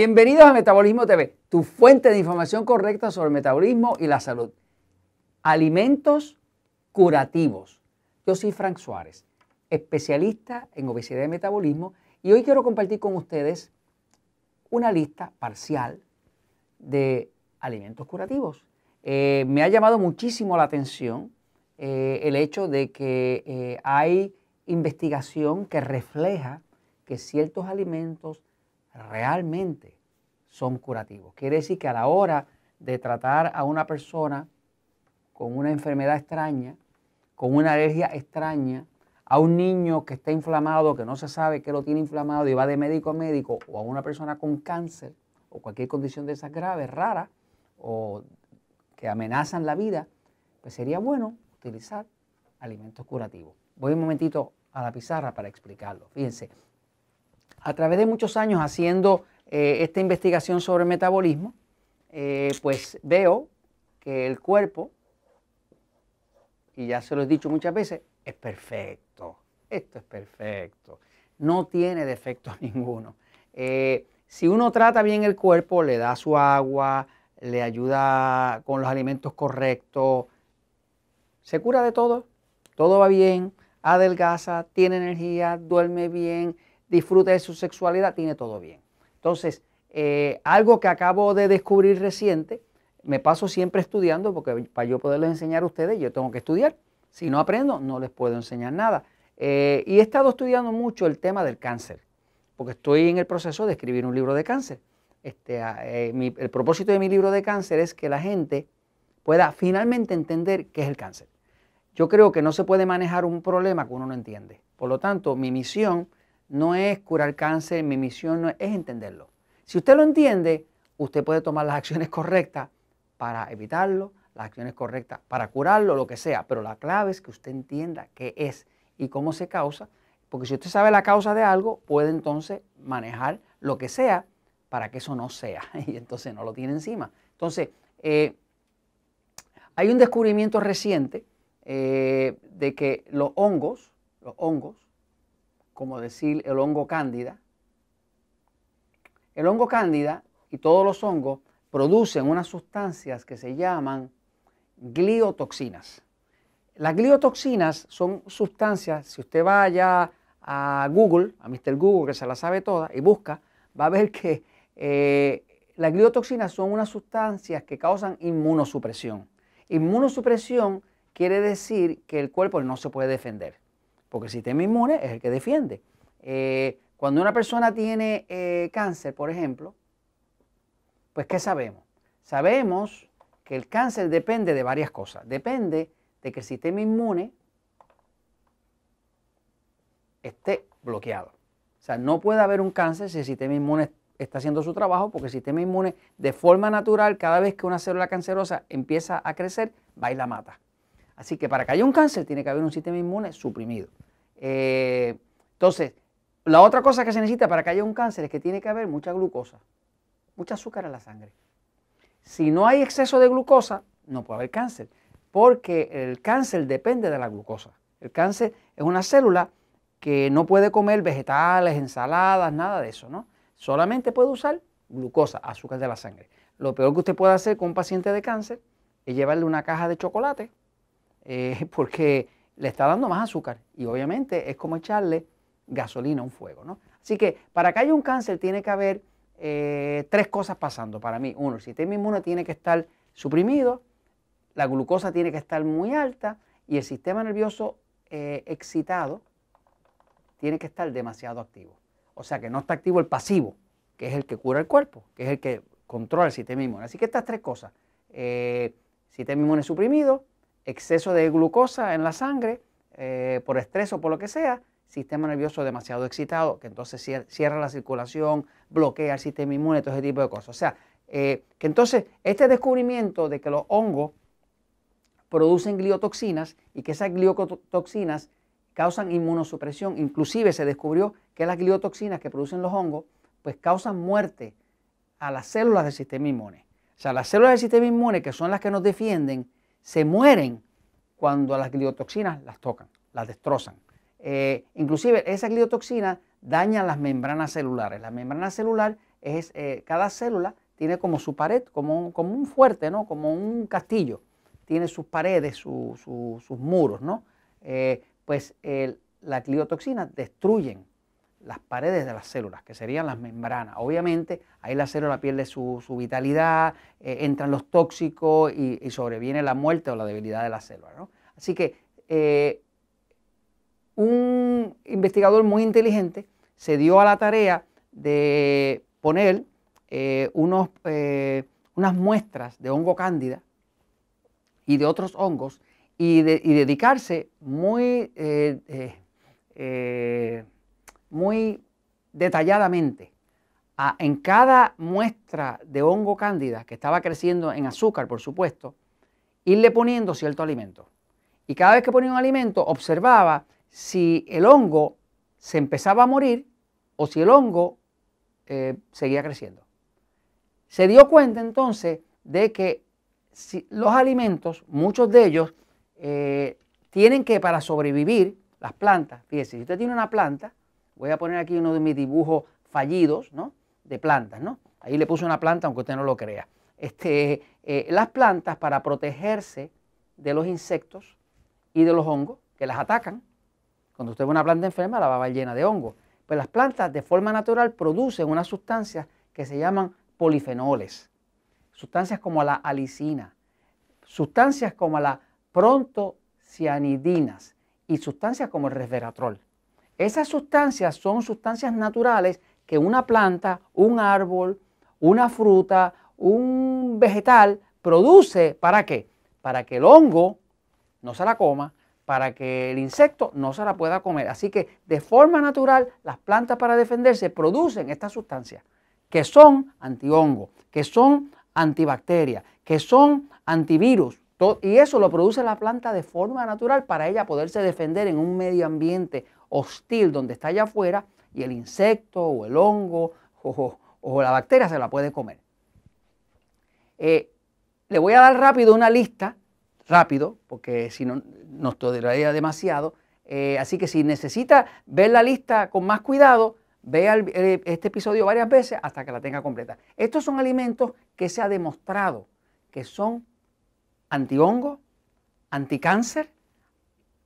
Bienvenidos a Metabolismo TV, tu fuente de información correcta sobre el metabolismo y la salud. Alimentos curativos. Yo soy Frank Suárez, especialista en obesidad y metabolismo, y hoy quiero compartir con ustedes una lista parcial de alimentos curativos. Eh, me ha llamado muchísimo la atención eh, el hecho de que eh, hay investigación que refleja que ciertos alimentos realmente son curativos. Quiere decir que a la hora de tratar a una persona con una enfermedad extraña, con una alergia extraña, a un niño que está inflamado, que no se sabe que lo tiene inflamado y va de médico a médico, o a una persona con cáncer o cualquier condición de esas graves, rara, o que amenazan la vida, pues sería bueno utilizar alimentos curativos. Voy un momentito a la pizarra para explicarlo. Fíjense, a través de muchos años haciendo eh, esta investigación sobre metabolismo, eh, pues veo que el cuerpo, y ya se lo he dicho muchas veces, es perfecto. Esto es perfecto. No tiene defecto ninguno. Eh, si uno trata bien el cuerpo, le da su agua, le ayuda con los alimentos correctos, se cura de todo, todo va bien, adelgaza, tiene energía, duerme bien, disfruta de su sexualidad, tiene todo bien. Entonces, eh, algo que acabo de descubrir reciente, me paso siempre estudiando porque para yo poderles enseñar a ustedes, yo tengo que estudiar. Si no aprendo, no les puedo enseñar nada. Eh, y he estado estudiando mucho el tema del cáncer, porque estoy en el proceso de escribir un libro de cáncer. Este, ah, eh, el propósito de mi libro de cáncer es que la gente pueda finalmente entender qué es el cáncer. Yo creo que no se puede manejar un problema que uno no entiende. Por lo tanto, mi misión no es curar cáncer, mi misión no es, entenderlo. Si usted lo entiende, usted puede tomar las acciones correctas para evitarlo, las acciones correctas para curarlo, lo que sea. Pero la clave es que usted entienda qué es y cómo se causa. Porque si usted sabe la causa de algo, puede entonces manejar lo que sea para que eso no sea. Y entonces no lo tiene encima. Entonces, eh, hay un descubrimiento reciente eh, de que los hongos, los hongos, como decir el hongo cándida. El hongo cándida y todos los hongos producen unas sustancias que se llaman gliotoxinas. Las gliotoxinas son sustancias, si usted va allá a Google, a Mr. Google que se la sabe toda y busca, va a ver que eh, las gliotoxinas son unas sustancias que causan inmunosupresión. Inmunosupresión quiere decir que el cuerpo no se puede defender porque el sistema inmune es el que defiende. Eh, cuando una persona tiene eh, cáncer, por ejemplo, pues ¿qué sabemos? Sabemos que el cáncer depende de varias cosas. Depende de que el sistema inmune esté bloqueado. O sea, no puede haber un cáncer si el sistema inmune está haciendo su trabajo, porque el sistema inmune de forma natural, cada vez que una célula cancerosa empieza a crecer, va y la mata. Así que para que haya un cáncer tiene que haber un sistema inmune suprimido. Eh, entonces, la otra cosa que se necesita para que haya un cáncer es que tiene que haber mucha glucosa, mucha azúcar en la sangre. Si no hay exceso de glucosa, no puede haber cáncer, porque el cáncer depende de la glucosa. El cáncer es una célula que no puede comer vegetales, ensaladas, nada de eso, ¿no? Solamente puede usar glucosa, azúcar de la sangre. Lo peor que usted puede hacer con un paciente de cáncer es llevarle una caja de chocolate eh, porque le está dando más azúcar y obviamente es como echarle gasolina a un fuego. ¿no? Así que para que haya un cáncer tiene que haber eh, tres cosas pasando para mí. Uno, el sistema inmune tiene que estar suprimido, la glucosa tiene que estar muy alta y el sistema nervioso eh, excitado tiene que estar demasiado activo. O sea que no está activo el pasivo, que es el que cura el cuerpo, que es el que controla el sistema inmune. Así que estas tres cosas, sistema inmune suprimido, exceso de glucosa en la sangre, eh, por estrés o por lo que sea, sistema nervioso demasiado excitado, que entonces cierra la circulación, bloquea el sistema inmune, todo ese tipo de cosas. O sea, eh, que entonces este descubrimiento de que los hongos producen gliotoxinas y que esas gliotoxinas causan inmunosupresión, inclusive se descubrió que las gliotoxinas que producen los hongos, pues causan muerte a las células del sistema inmune. O sea, las células del sistema inmune, que son las que nos defienden, se mueren cuando las gliotoxinas las tocan, las destrozan. Eh, inclusive esas gliotoxinas dañan las membranas celulares. La membrana celular es, eh, cada célula tiene como su pared, como un, fuerte, ¿no? Como un castillo. Tiene sus paredes, sus muros, ¿no? Eh, pues la cliotoxina destruyen las paredes de las células, que serían las membranas. Obviamente, ahí la célula pierde su, vitalidad, eh, entran los tóxicos y, sobreviene la muerte o la debilidad de la célula. Así que eh, un investigador muy inteligente se dio a la tarea de poner eh, unos, unas muestras de hongo cándida y de otros hongos y dedicarse muy muy detalladamente a, en cada muestra de hongo cándida que estaba creciendo en azúcar, por supuesto, irle poniendo cierto alimento. Y cada vez que ponía un alimento, observaba si el hongo se empezaba a morir o si el hongo eh, seguía creciendo. Se dio cuenta entonces de que si los alimentos, muchos de ellos, eh, tienen que para sobrevivir, las plantas, fíjese, si usted tiene una planta, Voy a poner aquí uno de mis dibujos fallidos, ¿no? De plantas, ¿no? Ahí le puse una planta, aunque usted no lo crea. Este, eh, las plantas, para protegerse de los insectos y de los hongos que las atacan, cuando usted ve una planta enferma, la va a llena de hongos. Pues las plantas, de forma natural, producen unas sustancias que se llaman polifenoles. Sustancias como la alicina, sustancias como la prontocianidinas y sustancias como el resveratrol. Esas sustancias son sustancias naturales que una planta, un árbol, una fruta, un vegetal produce. ¿Para qué? Para que el hongo no se la coma, para que el insecto no se la pueda comer. Así que de forma natural las plantas para defenderse producen estas sustancias que son antihongo, que son antibacterias, que son antivirus. Y eso lo produce la planta de forma natural para ella poderse defender en un medio ambiente hostil donde está allá afuera y el insecto o el hongo o, la bacteria se la puede comer. Eh, le voy a dar rápido una lista, rápido, porque si no nos toleraría demasiado. Eh, así que si necesita ver la lista con más cuidado, vea eh, este episodio varias veces hasta que la tenga completa. Estos son alimentos que se ha demostrado que son antihongo, anticáncer,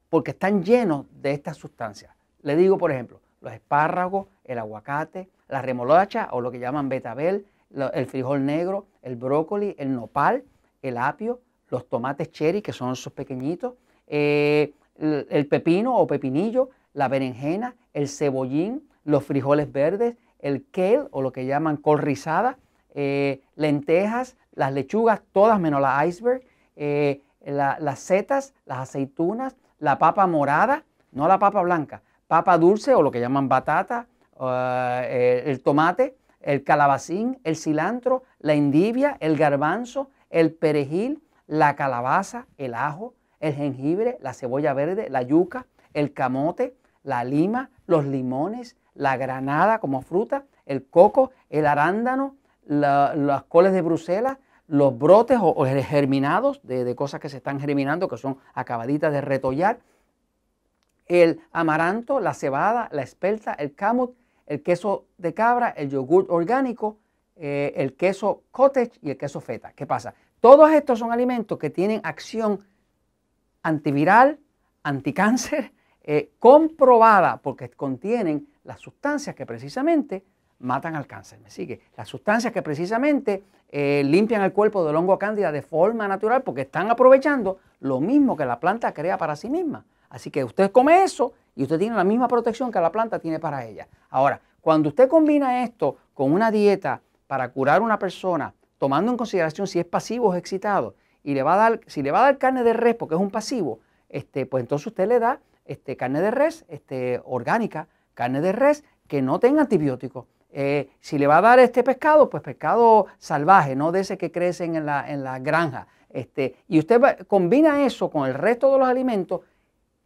porque están llenos de estas sustancias. Le digo, por ejemplo, los espárragos, el aguacate, la remolacha o lo que llaman betabel, el frijol negro, el brócoli, el nopal, el apio, los tomates cherry, que son esos pequeñitos, eh, el, pepino o pepinillo, la berenjena, el cebollín, los frijoles verdes, el kale o lo que llaman col rizada, eh, lentejas, las lechugas, todas menos la iceberg, eh, las setas, las aceitunas, la papa morada, no la papa blanca, papa dulce o lo que llaman batata, eh, el tomate, el calabacín, el cilantro, la endivia, el garbanzo, el perejil, la calabaza, el ajo, el jengibre, la cebolla verde, la yuca, el camote, la lima, los limones, la granada como fruta, el coco, el arándano, las coles de Bruselas, los brotes o, germinados de, de, cosas que se están germinando, que son acabaditas de retollar, el amaranto, la cebada, la espelta, el camut, el queso de cabra, el yogur orgánico, eh, el queso cottage y el queso feta. ¿Qué pasa? Todos estos son alimentos que tienen acción antiviral, anticáncer, eh, comprobada porque contienen las sustancias que precisamente matan al cáncer. ¿Me sigue? Las sustancias que precisamente eh, limpian el cuerpo del hongo cándida de forma natural porque están aprovechando lo mismo que la planta crea para sí misma. Así que usted come eso y usted tiene la misma protección que la planta tiene para ella. Ahora, cuando usted combina esto con una dieta para curar a una persona, tomando en consideración si es pasivo o excitado, y le va a dar, si le va a dar carne de res porque es un pasivo, este, pues entonces usted le da este, carne de res este, orgánica, carne de res que no tenga antibióticos. Eh, si le va a dar este pescado, pues pescado salvaje, no de ese que crecen en la, en la granja. Este, y usted combina eso con el resto de los alimentos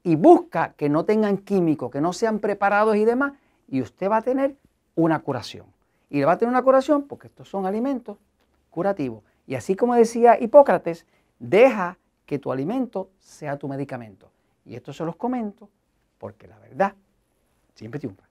y busca que no tengan químicos, que no sean preparados y demás, y usted va a tener una curación. Y le va a tener una curación porque estos son alimentos curativos. Y así como decía Hipócrates, deja que tu alimento sea tu medicamento. Y esto se los comento porque la verdad siempre triunfa.